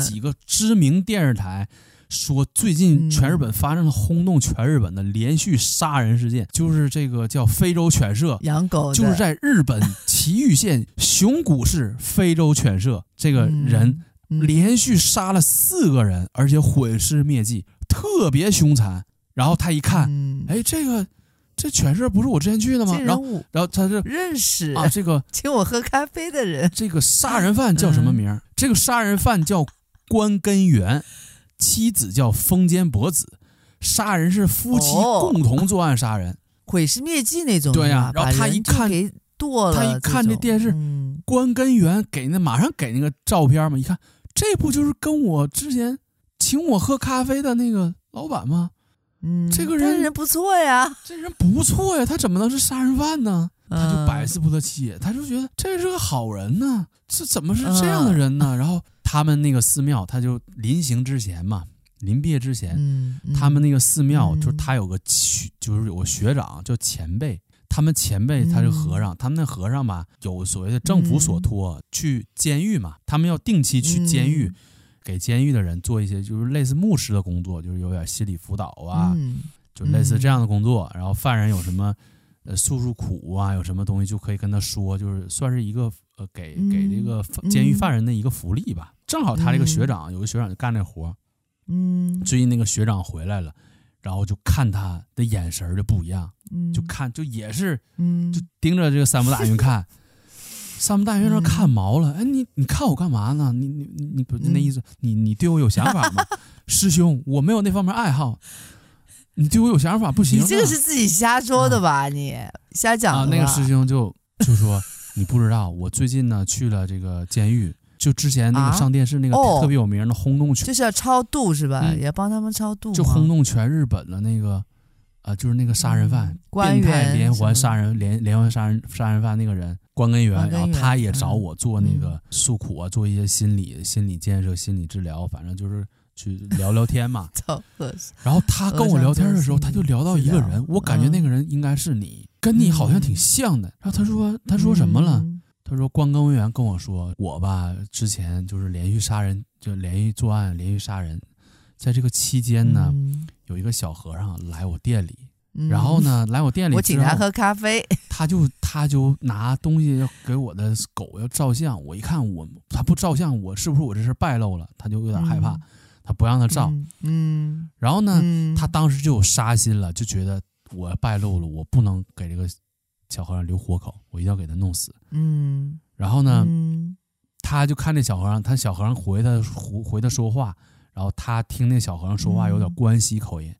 几个知名电视台，说最近全日本发生了轰动全日本的连续杀人事件，就是这个叫非洲犬舍养狗，就是在日本埼玉县熊谷市非洲犬舍，这个人连续杀了四个人，而且毁尸灭迹，特别凶残。然后他一看，哎、嗯，这个这犬舍不是我之前去的吗？然后，然后他就认识啊，这个 *laughs* 请我喝咖啡的人，这个杀人犯叫什么名？嗯、这个杀人犯叫关根源，妻子叫丰间博子，杀人是夫妻共同作案杀人，*laughs* 毁尸灭迹那种。对呀、啊，然后他一看给剁了，他一看这电视，嗯、关根源给那马上给那个照片嘛，一看这不就是跟我之前请我喝咖啡的那个老板吗？嗯，这个人人不错呀，*laughs* 这人不错呀，他怎么能是杀人犯呢？他就百思不得其解，他就觉得这是个好人呢，这怎么是这样的人呢？然后他们那个寺庙，他就临行之前嘛，临毕业之前，他们那个寺庙就是他有个学就是有个学长叫前辈，他们前辈他是和尚，他们那和尚吧有所谓的政府所托去监狱嘛，他们要定期去监狱。给监狱的人做一些就是类似牧师的工作，就是有点心理辅导啊，嗯、就类似这样的工作。然后犯人有什么呃诉诉苦啊，有什么东西就可以跟他说，就是算是一个呃给给这个监狱犯人的一个福利吧。正好他这个学长有个学长就干这活，嗯，最近那个学长回来了，然后就看他的眼神就不一样，就看就也是，嗯就盯着这个三木大 *laughs* 云看。三木大学那看毛了，哎，你你看我干嘛呢？你你你不那意思，你你对我有想法吗？*laughs* 师兄，我没有那方面爱好，你对我有想法不行。你这个是自己瞎说的吧？你瞎讲啊！那个师兄就就说 *laughs* 你不知道，我最近呢去了这个监狱，就之前那个上电视那个特别有名的轰动全，就是要超度是吧？也帮他们超度，就轰动全日本的那个啊，就是那个杀人犯，变态连环杀人连连环杀人杀人犯那个人。关根源，然后他也找我做那个诉苦啊，做一些心理心理建设、心理治疗，反正就是去聊聊天嘛。*laughs* 然后他跟我聊天的时候，他就聊到一个人，我感觉那个人应该是你，跟你好像挺像的。然后他说，他说什么了？他说关根源跟我说，我吧之前就是连续杀人，就连续作案，连续杀人，在这个期间呢，有一个小和尚来我店里。然后呢，来我店里，我请他喝咖啡，他就他就拿东西要给我的狗要照相，我一看我他不照相，我是不是我这事败露了？他就有点害怕，他不让他照。嗯，然后呢，他当时就有杀心了，就觉得我败露了，我不能给这个小和尚留活口，我一定要给他弄死。嗯，然后呢，他就看那小和尚，他小和尚回他回回他说话，然后他听那小和尚说话有点关西口音。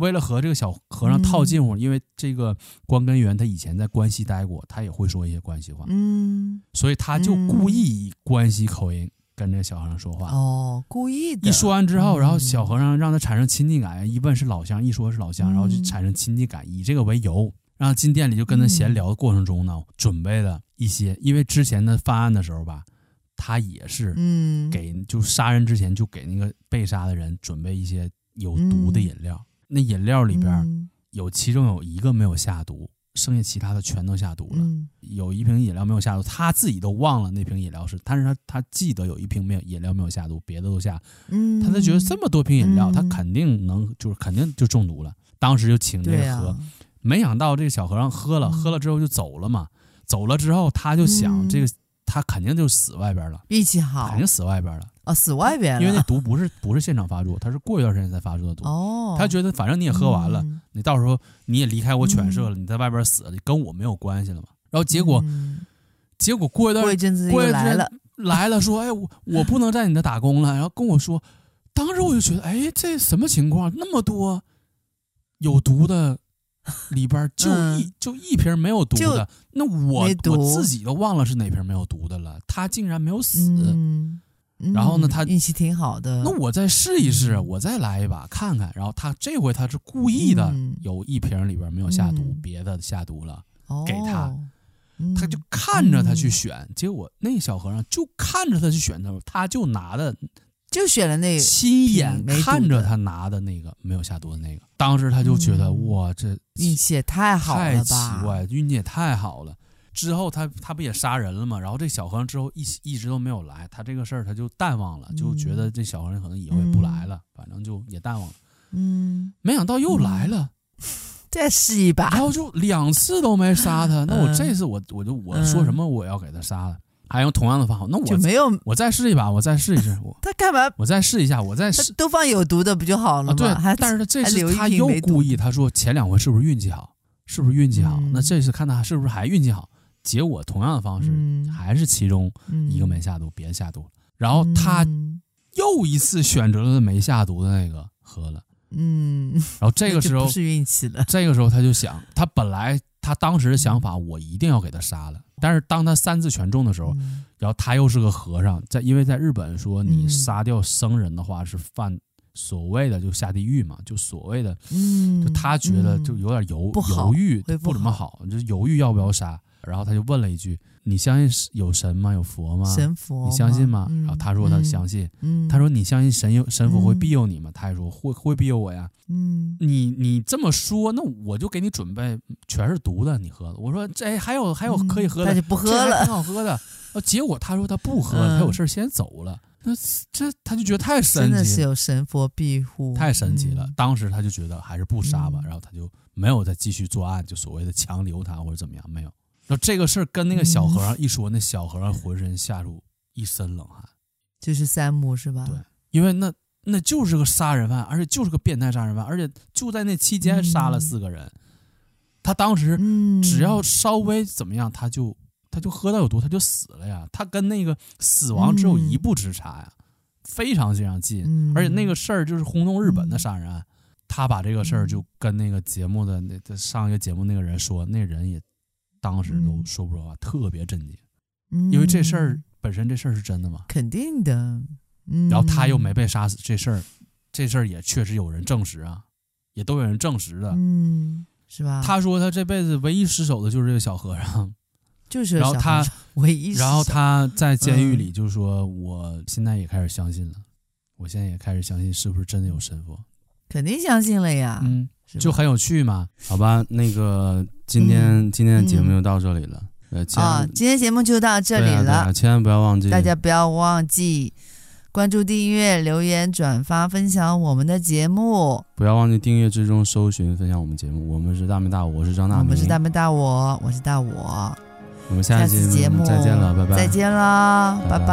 为了和这个小和尚套近乎，因为这个关根源他以前在关西待过，他也会说一些关西话，嗯，所以他就故意以关西口音跟这个小和尚说话。哦，故意的。一说完之后，然后小和尚让他产生亲近感，一问是老乡，一说是老乡，然后就产生亲近感，以这个为由，然后进店里就跟他闲聊的过程中呢，嗯、准备了一些，因为之前的犯案的时候吧，他也是，嗯，给就杀人之前就给那个被杀的人准备一些有毒的饮料，嗯、那饮料里边有其中有一个没有下毒。剩下其他的全都下毒了，嗯、有一瓶饮料没有下毒，他自己都忘了那瓶饮料是，但是他他记得有一瓶没有饮料没有下毒，别的都下，嗯，他就觉得这么多瓶饮料，嗯、他肯定能就是肯定就中毒了，当时就请这个喝，啊、没想到这个小和尚喝了，嗯、喝了之后就走了嘛，走了之后他就想这个。嗯他肯定就死外边了，运气好，肯定死外边了。哦，死外边了，因为那毒不是不是现场发作，他是过一段时间才发作的毒。哦，他觉得反正你也喝完了，嗯、你到时候你也离开我犬舍了，嗯、你在外边死了，跟我没有关系了嘛。然后结果，嗯、结果过一段过一阵子又来了，来了说，哎，我我不能在你那打工了。然后跟我说，当时我就觉得，哎，这什么情况？那么多有毒的。*laughs* 里边就一、嗯、就一瓶没有毒的，那我我自己都忘了是哪瓶没有毒的了。他竟然没有死，嗯、然后呢，他运气挺好的。那我再试一试，嗯、我再来一把看看。然后他这回他是故意的，嗯、有一瓶里边没有下毒，嗯、别的下毒了，哦、给他，他就看着他去选。嗯、结果那小和尚就看着他去选的时候，他就拿的。就选了那个，亲眼看着他拿的那个没有下毒的那个，当时他就觉得、嗯、哇，这运气也太好了太奇怪，运气也太好了。之后他他不也杀人了吗？然后这小和尚之后一一直都没有来，他这个事儿他就淡忘了，嗯、就觉得这小和尚可能以后也不来了，嗯、反正就也淡忘了。嗯，没想到又来了，嗯、再试一把，然后就两次都没杀他。那我这次我我就我说什么我要给他杀了。还用同样的方法，那我就没有，我再试一把，我再试一试。我 *laughs* 他干嘛？我再试一下，我再试。都放有毒的不就好了吗？啊、对，还但是他这次他又故意，他说前两回是不是运气好？是不是运气好？嗯、那这次看他是不是还运气好？结果同样的方式，嗯、还是其中一个没下毒，别人下毒。然后他又一次选择了没下毒的那个喝了。嗯，然后这个时候是运气的。*laughs* 这个时候他就想，他本来他当时的想法，我一定要给他杀了。但是当他三次全中的时候，嗯、然后他又是个和尚，在因为在日本说你杀掉僧人的话是犯所谓的就下地狱嘛，就所谓的，嗯、就他觉得就有点犹犹豫不，不怎么好，就犹豫要不要杀。然后他就问了一句：“你相信有神吗？有佛吗？神佛，你相信吗？”嗯、然后他说他相信。嗯、他说：“你相信神有神佛会庇佑你吗？”嗯、他还说：“会会庇佑我呀。”嗯，你你这么说，那我就给你准备全是毒的，你喝了。我说：“这还有还有可以喝的，他就不喝了，挺好喝的。”结果他说他不喝了，他有事先走了。那这他就觉得太神奇了，真的是有神佛庇护，太神奇了。嗯、当时他就觉得还是不杀吧，嗯、然后他就没有再继续作案，就所谓的强留他或者怎么样，没有。那这个事儿跟那个小和尚一说，嗯、那小和尚浑身吓出一身冷汗。就是三木是吧？对，因为那那就是个杀人犯，而且就是个变态杀人犯，而且就在那期间杀了四个人。嗯、他当时只要稍微怎么样，他就他就喝到有毒，他就死了呀。他跟那个死亡只有一步之差呀，嗯、非常非常近。嗯、而且那个事儿就是轰动日本的杀人案。嗯、他把这个事儿就跟那个节目的那上一个节目那个人说，那人也。当时都说不出话，嗯、特别震惊，嗯、因为这事儿本身这事儿是真的吗？肯定的。嗯、然后他又没被杀死，这事儿，这事儿也确实有人证实啊，也都有人证实的，嗯，是吧？他说他这辈子唯一失手的就是这个小和尚，*laughs* 就是然后他唯一，然后他在监狱里就说，我现在也开始相信了，嗯、我现在也开始相信是不是真的有神佛？肯定相信了呀，嗯。就很有趣嘛，好吧，那个今天、嗯、今天的节目就到这里了，呃、今天节目就到这里了，啊、千万不要忘记，大家不要忘记关注、订阅、留言、转发、分享我们的节目，不要忘记订阅、追踪、搜寻、分享我们节目。我们是大明大我，我是张大明，我们是大明大我，我是大我，我们下期节目再见了，拜拜，再见了，拜拜，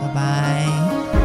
拜拜。拜拜。